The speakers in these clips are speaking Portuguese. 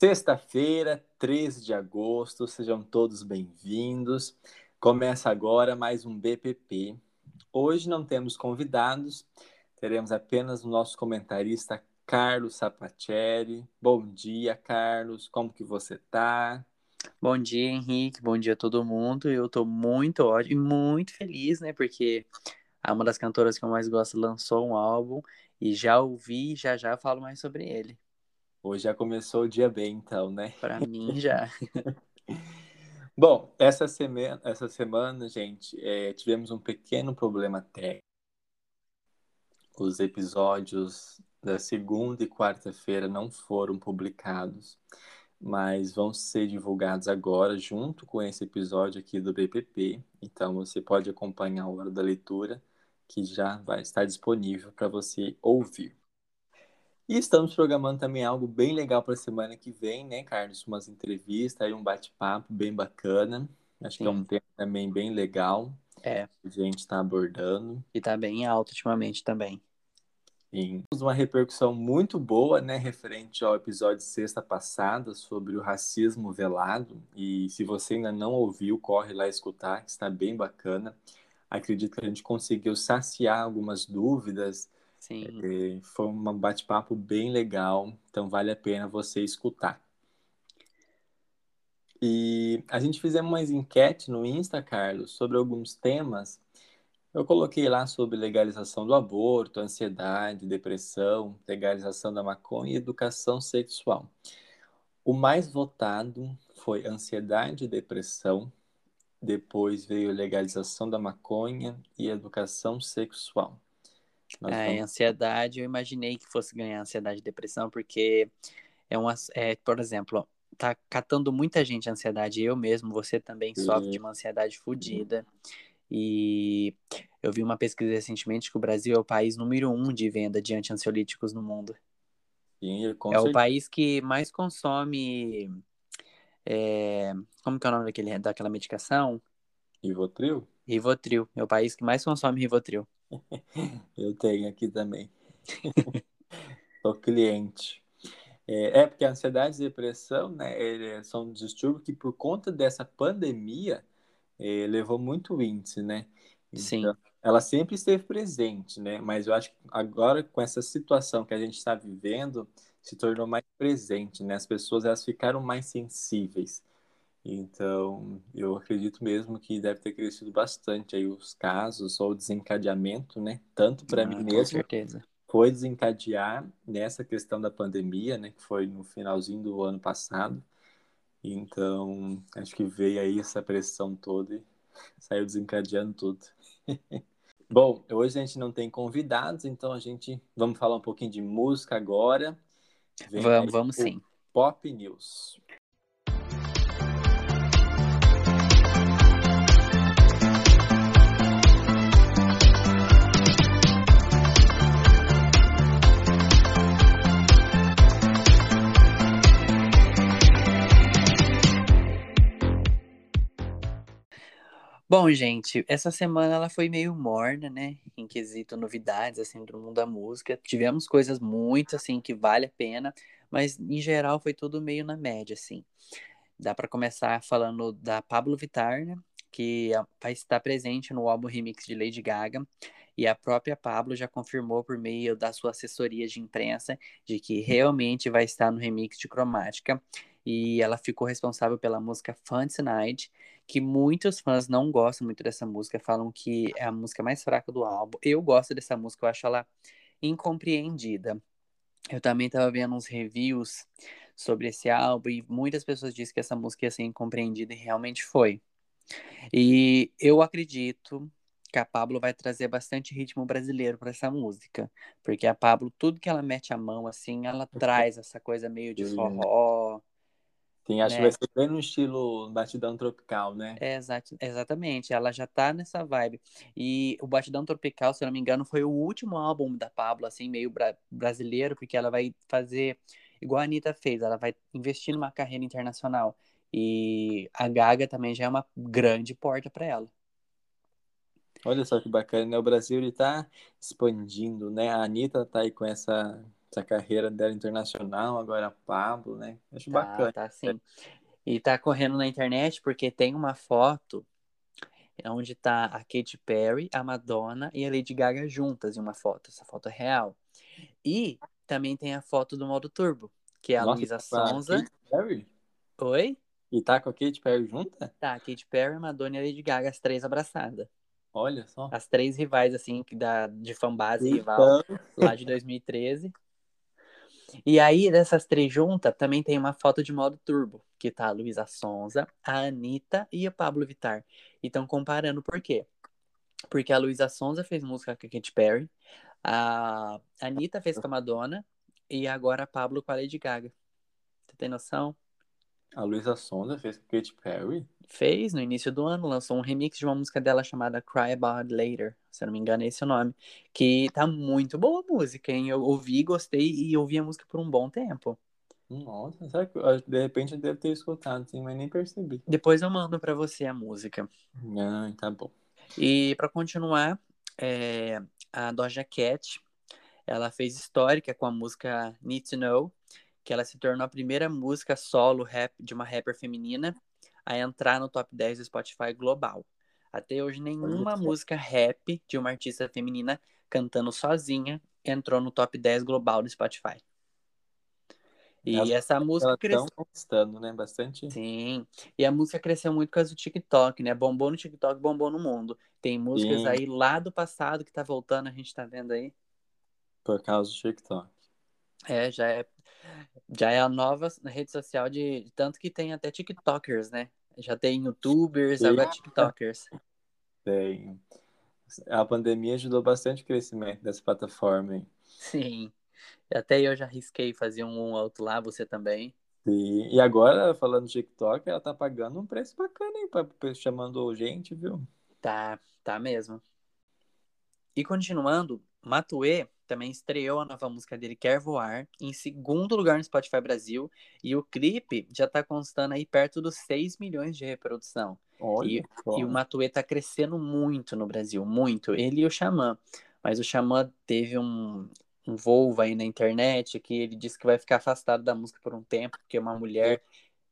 Sexta-feira, 13 de agosto, sejam todos bem-vindos. Começa agora mais um BPP. Hoje não temos convidados, teremos apenas o nosso comentarista Carlos Sapatieri. Bom dia, Carlos. Como que você tá? Bom dia, Henrique. Bom dia a todo mundo. Eu tô muito ótimo e muito feliz, né? Porque uma das cantoras que eu mais gosto lançou um álbum e já ouvi, já já falo mais sobre ele. Hoje já começou o dia bem, então, né? Para mim já. Bom, essa semana, essa semana gente, é, tivemos um pequeno problema técnico. Os episódios da segunda e quarta-feira não foram publicados, mas vão ser divulgados agora, junto com esse episódio aqui do BPP. Então você pode acompanhar a hora da leitura, que já vai estar disponível para você ouvir. E estamos programando também algo bem legal para a semana que vem, né, Carlos? Umas entrevistas, aí um bate-papo bem bacana. Acho Sim. que é um tema também bem legal. É. Que a gente está abordando. E está bem alto ultimamente também. Sim. Temos uma repercussão muito boa, né, referente ao episódio sexta passada sobre o racismo velado. E se você ainda não ouviu, corre lá escutar, que está bem bacana. Acredito que a gente conseguiu saciar algumas dúvidas Sim. É, foi um bate-papo bem legal, então vale a pena você escutar. E a gente fizemos umas enquete no Insta, Carlos, sobre alguns temas. Eu coloquei lá sobre legalização do aborto, ansiedade, depressão, legalização da maconha e educação sexual. O mais votado foi ansiedade e depressão, depois veio legalização da maconha e educação sexual. Nós é, vamos... ansiedade, eu imaginei que fosse ganhar ansiedade e depressão, porque é uma, é, por exemplo, tá catando muita gente a ansiedade, eu mesmo, você também Sim. sofre de uma ansiedade fodida. E eu vi uma pesquisa recentemente que o Brasil é o país número um de venda de anti-ansiolíticos no mundo. Sim, é certeza. o país que mais consome. É, como que é o nome daquele, daquela medicação? Rivotril? Rivotril. É o país que mais consome Rivotril. Eu tenho aqui também. Sou cliente. É, é, porque a ansiedade e depressão né, são distúrbios que, por conta dessa pandemia, é, levou muito índice, né? Então, Sim. Ela sempre esteve presente, né? Mas eu acho que agora, com essa situação que a gente está vivendo, se tornou mais presente, né? As pessoas elas ficaram mais sensíveis. Então, eu acredito mesmo que deve ter crescido bastante aí os casos ou desencadeamento, né? Tanto para ah, mim mesmo, certeza. foi desencadear nessa questão da pandemia, né? Que foi no finalzinho do ano passado. Então, acho que veio aí essa pressão toda e saiu desencadeando tudo. Bom, hoje a gente não tem convidados, então a gente vamos falar um pouquinho de música agora. Vem vamos, vamos sim. Pop News. Bom, gente, essa semana ela foi meio morna, né? Em quesito novidades, assim, do mundo da música. Tivemos coisas muito, assim, que vale a pena, mas em geral foi tudo meio na média, assim. Dá para começar falando da Pablo Vittar, né? Que vai estar presente no álbum remix de Lady Gaga. E a própria Pablo já confirmou por meio da sua assessoria de imprensa de que realmente vai estar no remix de Cromática. E ela ficou responsável pela música Fancy Night, que muitos fãs não gostam muito dessa música, falam que é a música mais fraca do álbum. Eu gosto dessa música, eu acho ela incompreendida. Eu também estava vendo uns reviews sobre esse álbum e muitas pessoas dizem que essa música ia ser incompreendida e realmente foi. E eu acredito que a Pablo vai trazer bastante ritmo brasileiro para essa música, porque a Pablo, tudo que ela mete a mão assim, ela traz essa coisa meio de forró, Sim, acho né? que vai ser bem no estilo batidão tropical, né? É, exa exatamente, ela já tá nessa vibe. E o Batidão Tropical, se eu não me engano, foi o último álbum da Pablo, assim, meio bra brasileiro, porque ela vai fazer igual a Anitta fez, ela vai investir numa carreira internacional. E a Gaga também já é uma grande porta para ela. Olha só que bacana, né? O Brasil ele tá expandindo, né? A Anitta tá aí com essa essa carreira dela internacional, agora a Pablo, né? Acho Tá, bacana. tá sim. E tá correndo na internet porque tem uma foto onde tá a Katy Perry, a Madonna e a Lady Gaga juntas em uma foto. Essa foto é real. E também tem a foto do modo turbo, que é a Nossa, Luísa Sonza. Katy Perry? Oi? E tá com a Katy Perry junta? Tá, a Katy Perry, Madonna e a Lady Gaga, as três abraçadas. Olha só. As três rivais, assim, que da, de fanbase rival, lá de 2013. E aí, dessas três juntas, também tem uma foto de modo turbo, que tá a Luísa Sonza, a Anitta e a Pablo Vittar. E estão comparando por quê? Porque a Luísa Sonza fez música com a Katy Perry, a Anitta fez com a Madonna e agora a Pablo com a Lady Gaga. Você tem noção? A Luísa Sonza fez com Katy Perry. Fez no início do ano, lançou um remix de uma música dela chamada Cry About Later, se eu não me engano é esse o nome, que tá muito boa a música, hein? Eu ouvi, gostei e ouvi a música por um bom tempo. Nossa, será que eu- de repente eu devo ter escutado, sim, mas nem percebi. Depois eu mando pra você a música. Ah, tá bom. E pra continuar, é, a Doja Cat, ela fez histórica com a música Need to Know, que ela se tornou a primeira música solo rap de uma rapper feminina a entrar no top 10 do Spotify global. Até hoje, nenhuma música rap de uma artista feminina cantando sozinha entrou no top 10 global do Spotify. E Elas- essa música cresceu. conquistando, né? Bastante. Sim. E a música cresceu muito por causa do TikTok, né? Bombou no TikTok, bombou no mundo. Tem músicas Sim. aí lá do passado que tá voltando, a gente tá vendo aí. Por causa do TikTok. É, já é, já é a nova rede social de. Tanto que tem até TikTokers, né? Já tem YouTubers, Sim. agora TikTokers. Tem. A pandemia ajudou bastante o crescimento dessa plataforma. Hein? Sim. Até eu já risquei fazer um ou outro lá, você também. Sim. E agora, falando do TikTok, ela tá pagando um preço bacana, hein? Pra, chamando gente, viu? Tá, tá mesmo. E continuando, Matuê também estreou a nova música dele, Quer Voar, em segundo lugar no Spotify Brasil. E o clipe já tá constando aí perto dos 6 milhões de reprodução. Olha só. E o Matuê tá crescendo muito no Brasil, muito. Ele e o Xamã. Mas o Xamã teve um, um voo aí na internet que ele disse que vai ficar afastado da música por um tempo, porque uma mulher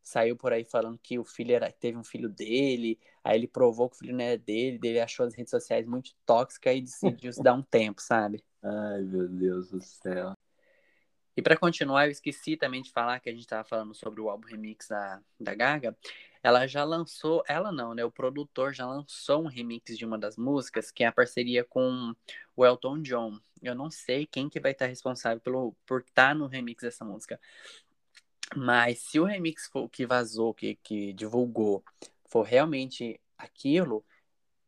saiu por aí falando que o filho era, teve um filho dele, aí ele provou que o filho não era dele, ele achou as redes sociais muito tóxicas e decidiu se dar um tempo, sabe? Ai, meu Deus do céu. E pra continuar, eu esqueci também de falar que a gente tava falando sobre o álbum remix da, da Gaga. Ela já lançou, ela não, né? O produtor já lançou um remix de uma das músicas, que é a parceria com o Elton John. Eu não sei quem que vai estar responsável pelo, por estar no remix dessa música. Mas se o remix for, que vazou, que, que divulgou, for realmente aquilo,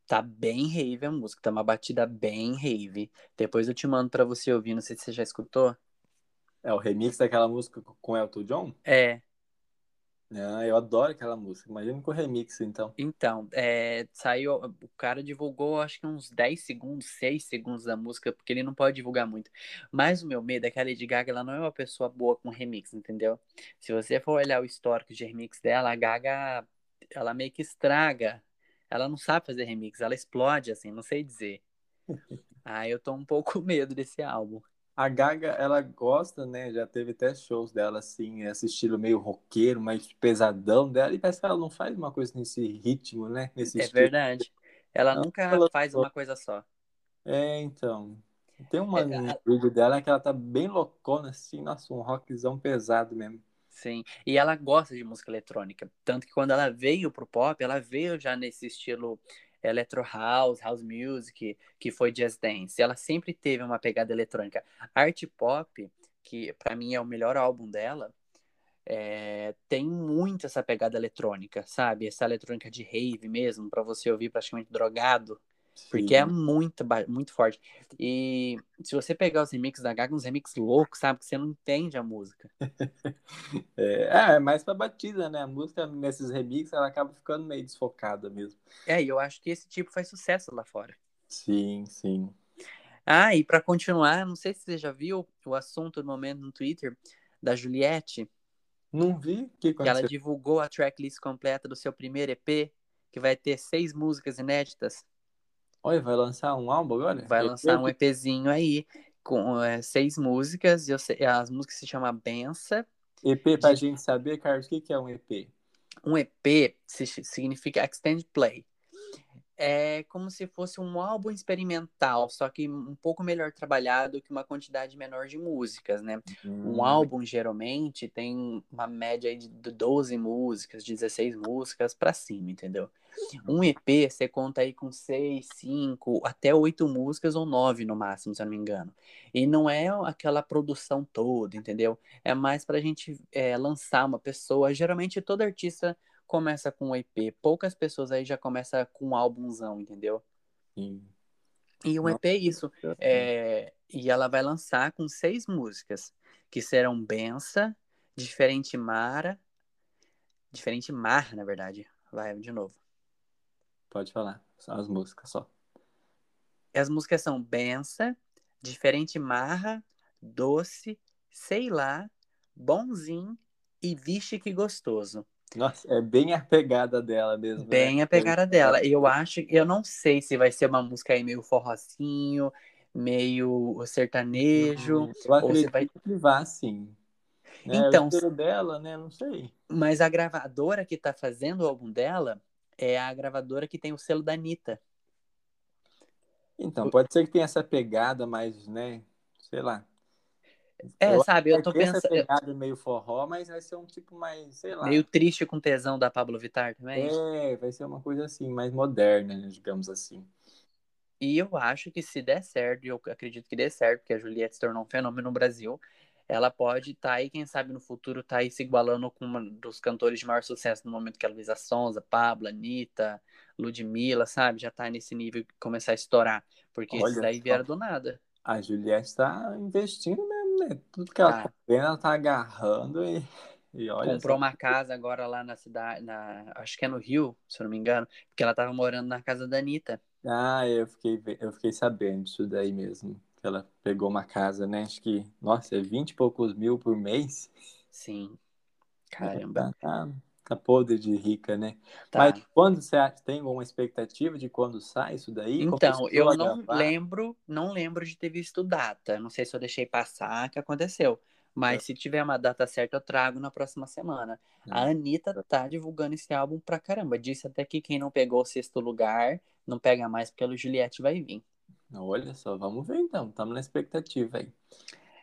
tá bem rave a música, tá uma batida bem rave. Depois eu te mando pra você ouvir, não sei se você já escutou. É o remix daquela música com Elton John? É, Ah, eu adoro aquela música. Imagina com o remix, então. Então, é, saiu, o cara divulgou acho que uns 10 segundos, 6 segundos da música, porque ele não pode divulgar muito. Mas o meu medo é que a Lady Gaga ela não é uma pessoa boa com remix, entendeu? Se você for olhar o histórico de remix dela, a Gaga, ela meio que estraga. Ela não sabe fazer remix, ela explode assim, não sei dizer. Ah, eu tô um pouco medo desse álbum. A Gaga, ela gosta, né? Já teve até shows dela, assim, esse estilo meio roqueiro, mais pesadão dela. E parece que ela não faz uma coisa nesse ritmo, né? Nesse É estilo. verdade. Ela Ela nunca falou- faz uma coisa só. É, então. Tem uma É, vídeo dela que ela tá bem loucona, assim, nossa, um rockzão pesado mesmo. Sim, e ela gosta de música eletrônica. Tanto que quando ela veio pro pop, ela veio já nesse estilo electro house, house music, que foi jazz dance. Ela sempre teve uma pegada eletrônica. Art pop, que pra mim é o melhor álbum dela, é, tem muito essa pegada eletrônica, sabe? Essa eletrônica de rave mesmo, pra você ouvir praticamente drogado. Porque é muito, muito forte. E se você pegar os remixes da Gaga, uns remixes loucos, sabe? Que você não entende a música. É, é, é mais pra batida, né? A música nesses remixes ela acaba ficando meio desfocada mesmo. É, e eu acho que esse tipo faz sucesso lá fora. Sim, sim. Ah, e pra continuar, não sei se você já viu o assunto do momento no Twitter da Juliette, Não vi o que que ela divulgou a tracklist completa do seu primeiro EP, que vai ter seis músicas inéditas. Olha, vai lançar um álbum agora? Vai Eu- lançar eu- um EPzinho aí, com é, seis músicas. Eu sei, as músicas se chamam Bença. EP, pra de... gente saber, Carlos, o que, que é um EP? Um EP significa Extended Play é como se fosse um álbum experimental, só que um pouco melhor trabalhado que uma quantidade menor de músicas, né? Hum. Um álbum geralmente tem uma média de 12 músicas, 16 músicas para cima, entendeu? Um EP você conta aí com 6, 5, até 8 músicas ou 9 no máximo, se eu não me engano. E não é aquela produção toda, entendeu? É mais pra gente é, lançar uma pessoa. Geralmente todo artista começa com um EP. Poucas pessoas aí já começam com um álbumzão, entendeu? Sim. E um EP é isso. É... E ela vai lançar com seis músicas, que serão Bença, Diferente Mara. Diferente Mar, na verdade. Vai de novo. Pode falar. São as músicas só. As músicas são Bença, Diferente Marra, Doce, Sei Lá, Bonzinho e Vixe Que Gostoso. Nossa, é bem a pegada dela mesmo. Né? Bem né? a pegada dela. Eu acho, eu não sei se vai ser uma música aí meio forrocinho, meio sertanejo. Hum, eu ou se vai... que vá, sim. É, então, o dela, né? Não sei. Mas a gravadora que tá fazendo o álbum dela é a gravadora que tem o selo da Anitta. Então, pode ser que tenha essa pegada, mas, né? Sei lá. É, eu sabe, eu tô pensando. Pegada meio forró, mas vai ser um tipo mais, sei lá. Meio triste com tesão da Pablo Vittar também. É, vai ser uma coisa assim, mais moderna, né, digamos assim. E eu acho que se der certo, e eu acredito que dê certo, porque a Juliette se tornou um fenômeno no Brasil, ela pode estar tá aí, quem sabe no futuro, tá aí se igualando com uma dos cantores de maior sucesso no momento, que é a Luísa Sonza, Pablo, Anitta, Ludmilla, sabe? Já tá nesse nível de começar a estourar. Porque Olha esses daí vieram do nada. A Juliette tá investindo mesmo né? Tudo que ela tá, vendo, ela tá agarrando e, e olha. Comprou uma casa agora lá na cidade, na, acho que é no Rio, se eu não me engano, porque ela tava morando na casa da Anitta. Ah, eu fiquei, eu fiquei sabendo disso daí mesmo. Que ela pegou uma casa, né? Acho que, nossa, é 20 e poucos mil por mês. Sim. Caramba. Tá, tá, tá podre de rica, né? Tá. Mas quando você tem alguma expectativa de quando sai isso daí? Então, eu não lembro, não lembro de ter visto data. Não sei se eu deixei passar, que aconteceu. Mas é. se tiver uma data certa, eu trago na próxima semana. É. A Anitta tá divulgando esse álbum pra caramba. Disse até que quem não pegou o sexto lugar, não pega mais, porque a Juliette vai vir. Olha só, vamos ver então. Estamos na expectativa aí.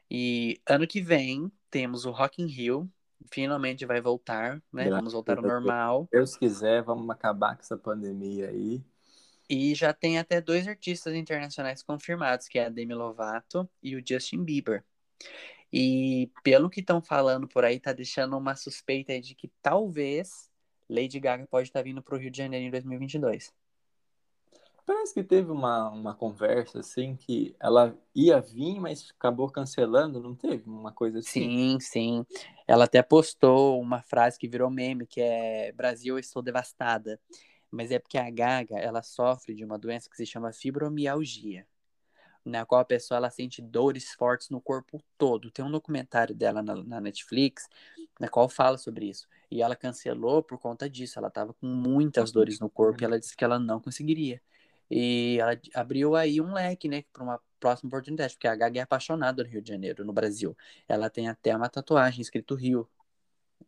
E ano que vem temos o Rock in Rio, finalmente vai voltar, né? Graças vamos voltar ao normal. Se Deus quiser, vamos acabar com essa pandemia aí. E já tem até dois artistas internacionais confirmados, que é a Demi Lovato e o Justin Bieber. E pelo que estão falando por aí, tá deixando uma suspeita de que talvez Lady Gaga pode estar tá vindo para o Rio de Janeiro em 2022. Parece que teve uma, uma conversa assim que ela ia vir, mas acabou cancelando, não teve uma coisa assim? Sim, sim. Ela até postou uma frase que virou meme, que é Brasil, eu estou devastada. Mas é porque a Gaga, ela sofre de uma doença que se chama fibromialgia, na qual a pessoa ela sente dores fortes no corpo todo. Tem um documentário dela na, na Netflix, na qual fala sobre isso. E ela cancelou por conta disso. Ela estava com muitas dores no corpo e ela disse que ela não conseguiria. E ela abriu aí um leque, né, para uma próxima oportunidade, porque a Gaga é apaixonada no Rio de Janeiro, no Brasil. Ela tem até uma tatuagem escrito Rio.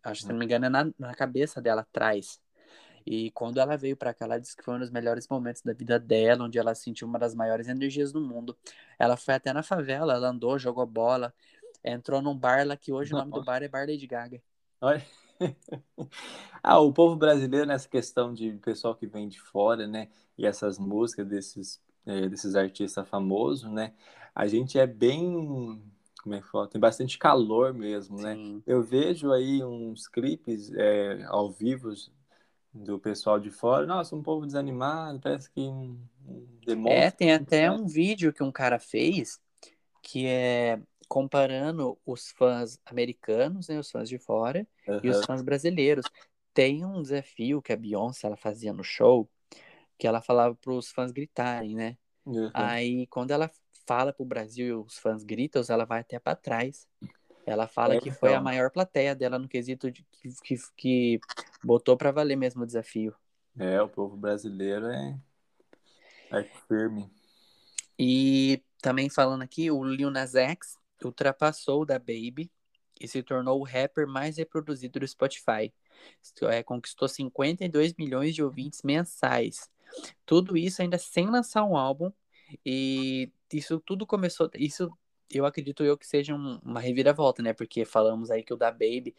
Acho que, se não me engano, é na, na cabeça dela atrás. E quando ela veio para cá, ela disse que foi um dos melhores momentos da vida dela, onde ela sentiu uma das maiores energias do mundo. Ela foi até na favela, ela andou, jogou bola, entrou num bar lá que hoje o nome do bar é Bar Lady Gaga. Olha. ah, o povo brasileiro nessa questão de pessoal que vem de fora, né? E essas músicas desses, é, desses artistas famosos, né? A gente é bem. Como é que fala? Tem bastante calor mesmo, né? Sim. né? Eu vejo aí uns clipes é, ao vivo do pessoal de fora. Nossa, um povo desanimado, parece que demônio. É, tem até um vídeo que um cara fez que é comparando os fãs americanos, né, os fãs de fora, uhum. e os fãs brasileiros. Tem um desafio que a Beyoncé ela fazia no show, que ela falava para os fãs gritarem, né? Uhum. Aí, quando ela fala para o Brasil e os fãs gritam, ela vai até para trás. Ela fala é, que foi então. a maior plateia dela no quesito de, que, que, que botou para valer mesmo o desafio. É, o povo brasileiro é, é firme. E também falando aqui, o Lil Nas X ultrapassou o da Baby e se tornou o rapper mais reproduzido do Spotify. É, conquistou 52 milhões de ouvintes mensais. Tudo isso ainda sem lançar um álbum. E isso tudo começou. Isso eu acredito eu que seja um, uma reviravolta, né? Porque falamos aí que o da Baby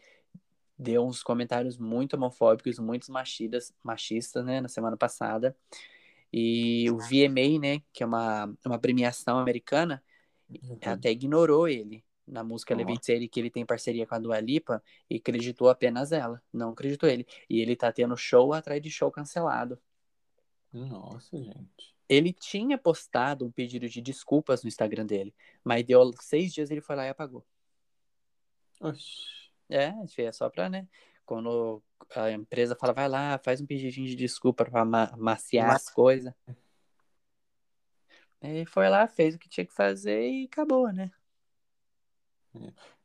deu uns comentários muito homofóbicos, muito machistas, machistas, né, na semana passada. E o VMA, né, que é uma, uma premiação americana, até ignorou ele na música uhum. Levitating, que ele tem parceria com a Dua Lipa, e acreditou apenas ela, não acreditou ele. E ele tá tendo show atrás de show cancelado. Nossa, gente. Ele tinha postado um pedido de desculpas no Instagram dele, mas deu seis dias ele foi lá e apagou. Oxi. É, é só pra, né? Quando a empresa fala, vai lá, faz um pedidinho de desculpa pra ma maciar Mas... as coisas. Ele foi lá, fez o que tinha que fazer e acabou, né?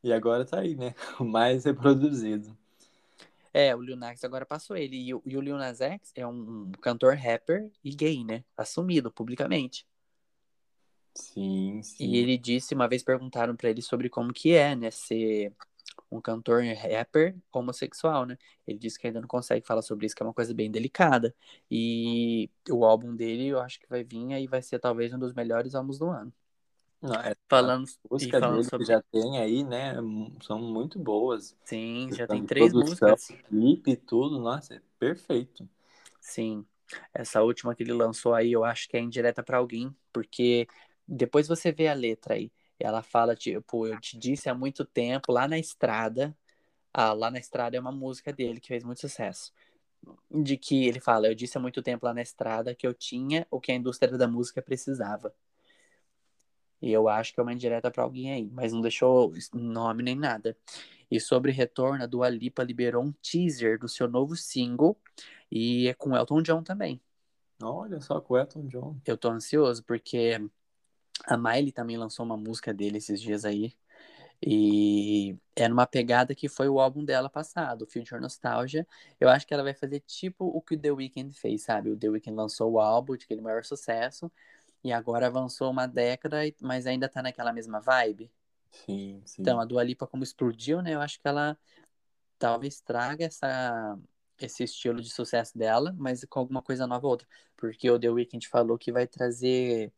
E agora tá aí, né? O mais reproduzido. É, o Lil Nas agora passou ele. E o, e o Lil Nas X é um cantor rapper e gay, né? Assumido publicamente. Sim, sim. E ele disse, uma vez perguntaram para ele sobre como que é, né? Ser um cantor rapper homossexual, né? Ele disse que ainda não consegue falar sobre isso, que é uma coisa bem delicada. E o álbum dele, eu acho que vai vir aí, vai ser talvez um dos melhores álbuns do ano. Não, é, falando, música falando dele sobre... que já tem aí, né? São muito boas. Sim, já tem três produção, músicas. Clipe e tudo, nossa, é perfeito. Sim. Essa última que ele lançou aí, eu acho que é indireta para alguém, porque depois você vê a letra aí. Ela fala, tipo, eu te disse há muito tempo, lá na estrada. Ah, lá na estrada é uma música dele que fez muito sucesso. De que ele fala, eu disse há muito tempo lá na estrada que eu tinha o que a indústria da música precisava. E eu acho que é uma indireta para alguém aí, mas não deixou nome nem nada. E sobre retorno, a Dua Lipa liberou um teaser do seu novo single e é com Elton John também. Olha só com Elton John. Eu tô ansioso porque a Miley também lançou uma música dele esses dias aí. E é numa pegada que foi o álbum dela passado, Future Nostalgia. Eu acho que ela vai fazer tipo o que o The Weeknd fez, sabe? O The Weeknd lançou o álbum de aquele maior sucesso e agora avançou uma década, mas ainda tá naquela mesma vibe. Sim, sim. Então, a Dua Lipa como explodiu, né? Eu acho que ela talvez traga essa, esse estilo de sucesso dela, mas com alguma coisa nova ou outra. Porque o The Weeknd falou que vai trazer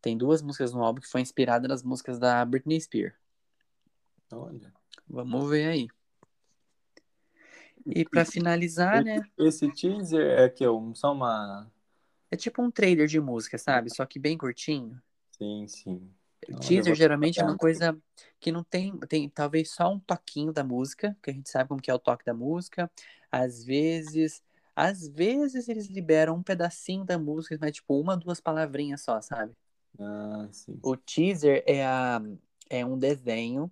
tem duas músicas no álbum que foi inspirada nas músicas da Britney Spears. Olha. Vamos ver aí. E para finalizar, esse, né? Esse teaser é que é só uma. É tipo um trailer de música, sabe? Só que bem curtinho. Sim, sim. O teaser geralmente é uma coisa que não tem, tem talvez só um toquinho da música, que a gente sabe como que é o toque da música. Às vezes, às vezes eles liberam um pedacinho da música, mas tipo uma, duas palavrinhas só, sabe? Ah, sim. O teaser é, a, é um desenho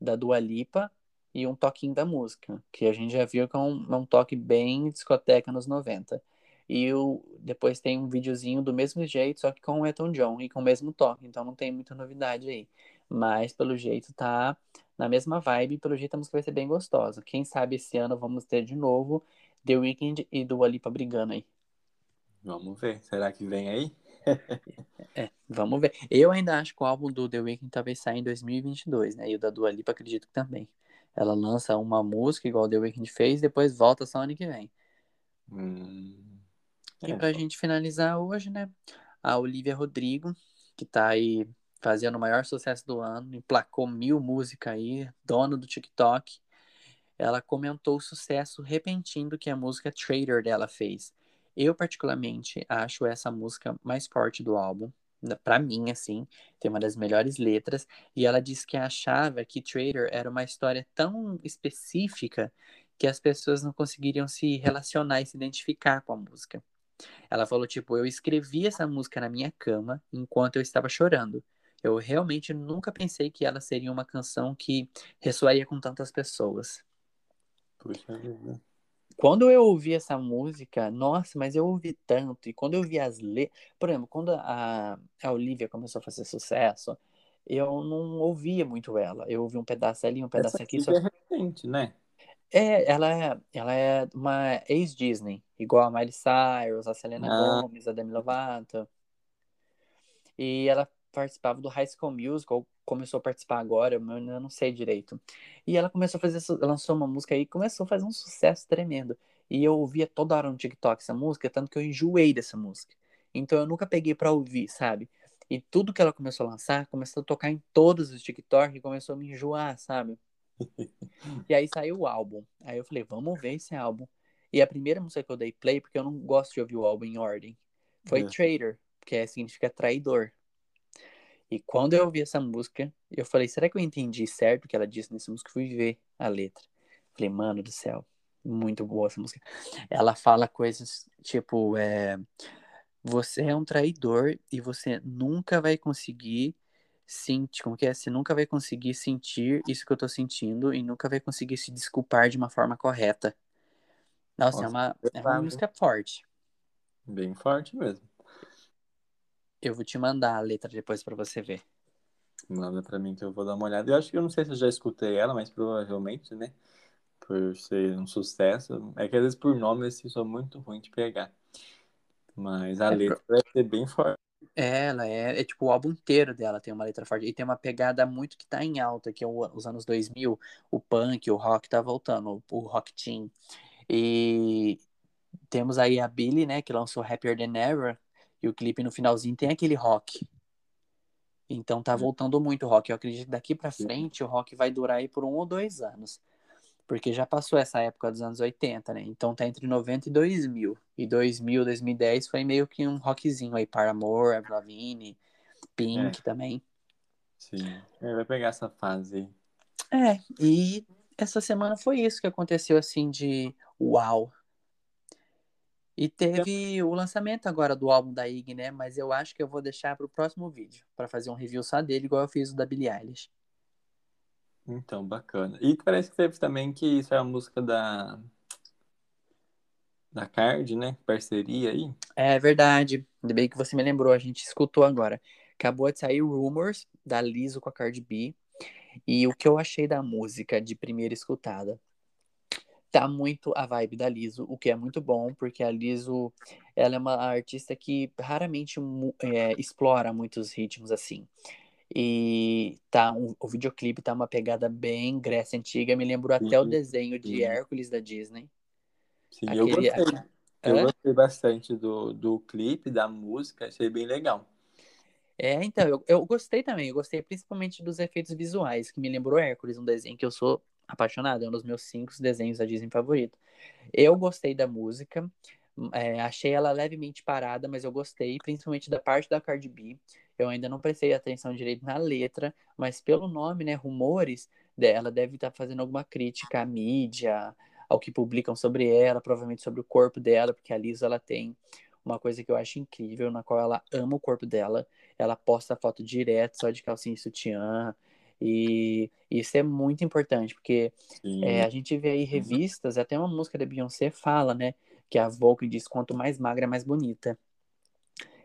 da Dua Lipa e um toquinho da música, que a gente já viu que é um, é um toque bem discoteca nos 90. E o, depois tem um videozinho do mesmo jeito, só que com o Elton John e com o mesmo toque, então não tem muita novidade aí. Mas pelo jeito tá na mesma vibe, pelo jeito a música vai ser bem gostosa. Quem sabe esse ano vamos ter de novo The Weeknd e Dua Lipa brigando aí. Vamos ver, será que vem aí? É, vamos ver. Eu ainda acho que o álbum do The Weeknd talvez saia em 2022, né? E o da Dua Lipa acredito que também. Ela lança uma música igual o The Weeknd fez, depois volta só ano que vem. Hum, é. E pra gente finalizar hoje, né? A Olivia Rodrigo, que tá aí fazendo o maior sucesso do ano, emplacou mil músicas aí, dona do TikTok. Ela comentou o sucesso repentino que a música Trader dela fez. Eu, particularmente, acho essa música mais forte do álbum. Pra mim, assim, tem uma das melhores letras. E ela disse que achava que Trader era uma história tão específica que as pessoas não conseguiriam se relacionar e se identificar com a música. Ela falou, tipo, eu escrevi essa música na minha cama enquanto eu estava chorando. Eu realmente nunca pensei que ela seria uma canção que ressoaria com tantas pessoas. Puxa quando eu ouvi essa música, nossa, mas eu ouvi tanto. E quando eu vi as letras. Por exemplo, quando a, a Olivia começou a fazer sucesso, eu não ouvia muito ela. Eu ouvi um pedaço ali, um pedaço Essa aqui. Só... é recente, né? É, ela é, ela é uma ex-Disney, igual a Miley Cyrus, a Selena ah. Gomez, a Demi Lovato. E ela participava do High School Musical, começou a participar agora, eu ainda não sei direito. E ela começou a fazer, lançou uma música aí, começou a fazer um sucesso tremendo. E eu ouvia toda hora no TikTok essa música, tanto que eu enjoei dessa música. Então eu nunca peguei pra ouvir, sabe? E tudo que ela começou a lançar, começou a tocar em todos os TikTok e começou a me enjoar, sabe? e aí saiu o álbum. Aí eu falei, vamos ver esse álbum. E a primeira música que eu dei play, porque eu não gosto de ouvir o álbum em ordem, foi é. Traitor, que é, significa traidor. E quando eu ouvi essa música, eu falei, será que eu entendi certo o que ela disse nessa música? Fui ver a letra. Falei, mano do céu, muito boa essa música. Ela fala coisas tipo, é, você é um traidor e você nunca vai conseguir sentir, como que é? Você nunca vai conseguir sentir isso que eu tô sentindo e nunca vai conseguir se desculpar de uma forma correta. Nossa, é Nossa é, uma, é uma música forte. Bem forte mesmo. Eu vou te mandar a letra depois para você ver. Manda para mim que eu vou dar uma olhada. Eu acho que eu não sei se eu já escutei ela, mas provavelmente, né? Por ser um sucesso. É que às vezes por nome assim sou muito ruim de pegar. Mas a é letra pro... vai ser bem forte. Ela é, é tipo o álbum inteiro dela tem uma letra forte e tem uma pegada muito que tá em alta, que é os anos 2000, o punk, o rock tá voltando, o, o rock teen. E temos aí a Billy, né, que lançou Happier Than Ever, e o clipe no finalzinho tem aquele rock. Então tá voltando muito o rock. Eu acredito que daqui para frente o rock vai durar aí por um ou dois anos. Porque já passou essa época dos anos 80, né? Então tá entre 90 e 2000. E 2000, 2010 foi meio que um rockzinho aí. Paramore, Avril Lavigne, Pink é. também. Sim, é, vai pegar essa fase. É, e essa semana foi isso que aconteceu assim de uau. E teve o lançamento agora do álbum da Ig, né? Mas eu acho que eu vou deixar para o próximo vídeo, para fazer um review só dele, igual eu fiz o da Billie Eilish. Então, bacana. E parece que teve também que isso é a música da da Card, né? Parceria aí. É verdade. Ainda bem que você me lembrou, a gente escutou agora. Acabou de sair Rumors da Liso com a Card B. E o que eu achei da música de primeira escutada tá muito a vibe da Liso, o que é muito bom, porque a Liso ela é uma artista que raramente é, explora muitos ritmos assim. E tá um, o videoclipe tá uma pegada bem Grécia Antiga, me lembrou até o desenho de Hércules da Disney. Sim, Aquele, eu gostei. Eu gostei bastante do, do clipe, da música, achei bem legal. É, então, eu, eu gostei também, eu gostei principalmente dos efeitos visuais, que me lembrou Hércules, um desenho que eu sou apaixonado, é um dos meus cinco desenhos da Disney favorito. Eu gostei da música, é, achei ela levemente parada, mas eu gostei, principalmente da parte da Cardi B. Eu ainda não prestei atenção direito na letra, mas pelo nome, né, Rumores, ela deve estar tá fazendo alguma crítica à mídia, ao que publicam sobre ela, provavelmente sobre o corpo dela, porque a Lisa ela tem uma coisa que eu acho incrível, na qual ela ama o corpo dela. Ela posta foto direto, só de calcinha e sutiã. E isso é muito importante, porque é, a gente vê aí uhum. revistas, até uma música da Beyoncé fala, né? Que a Vogue diz quanto mais magra, mais bonita.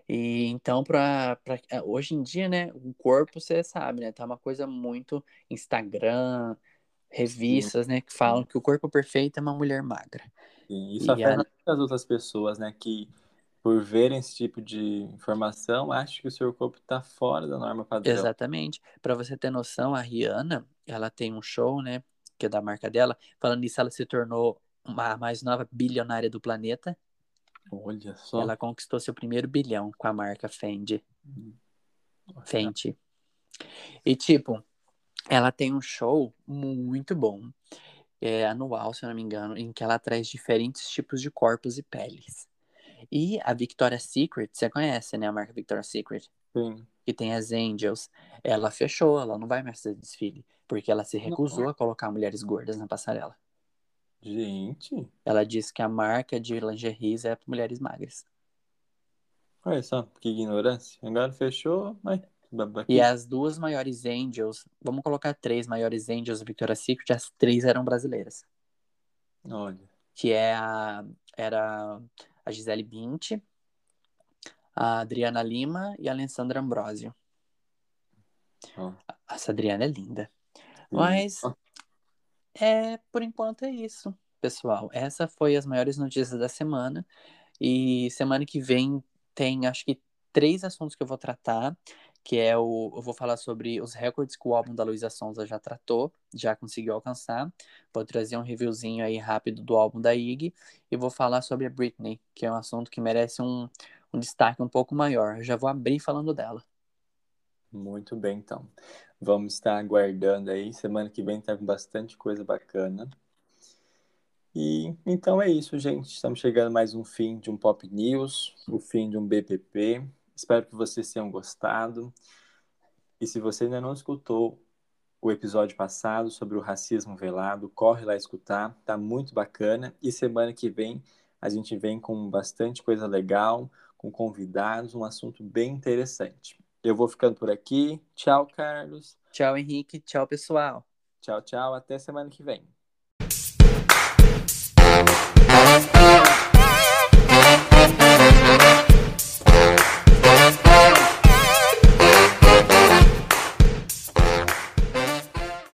E então, pra, pra, é, hoje em dia, né, o corpo, você sabe, né, tá uma coisa muito Instagram, revistas, Sim. né, que falam que o corpo perfeito é uma mulher magra. Sim, isso e afeta a... as outras pessoas, né, que por verem esse tipo de informação, acham que o seu corpo está fora da norma padrão. Exatamente. Para você ter noção, a Rihanna, ela tem um show, né, que é da marca dela. Falando nisso, ela se tornou a mais nova bilionária do planeta. Olha só. Ela conquistou seu primeiro bilhão com a marca Fendi. Hum. Fendi. E tipo, ela tem um show muito bom, é anual, se eu não me engano, em que ela traz diferentes tipos de corpos e peles. E a Victoria's Secret, você conhece, né? A marca Victoria's Secret? Sim. Que tem as Angels. Ela fechou, ela não vai mais fazer desfile. Porque ela se recusou não. a colocar mulheres gordas na passarela. Gente. Ela disse que a marca de lingeries é para mulheres magras. Olha só, que ignorância. Agora fechou, mas. E as duas maiores angels, vamos colocar três maiores angels da Victoria's Secret, as três eram brasileiras. Olha. Que é a. Era a Gisele Bündchen, a Adriana Lima e a Alessandra Ambrosio. Oh. Essa Adriana é linda. Mas oh. é por enquanto é isso, pessoal. Essa foi as maiores notícias da semana. E semana que vem tem acho que três assuntos que eu vou tratar, que é o. Eu vou falar sobre os recordes que o álbum da Luísa Sonza já tratou, já conseguiu alcançar. Vou trazer um reviewzinho aí rápido do álbum da Iggy. E vou falar sobre a Britney, que é um assunto que merece um, um destaque um pouco maior. Eu já vou abrir falando dela. Muito bem, então. Vamos estar aguardando aí. Semana que vem tá com bastante coisa bacana. E então é isso, gente. Estamos chegando mais um fim de um Pop News, o fim de um BPP. Espero que vocês tenham gostado. E se você ainda não escutou o episódio passado sobre o racismo velado, corre lá escutar, tá muito bacana. E semana que vem a gente vem com bastante coisa legal, com convidados, um assunto bem interessante. Eu vou ficando por aqui. Tchau, Carlos. Tchau, Henrique. Tchau, pessoal. Tchau, tchau. Até semana que vem.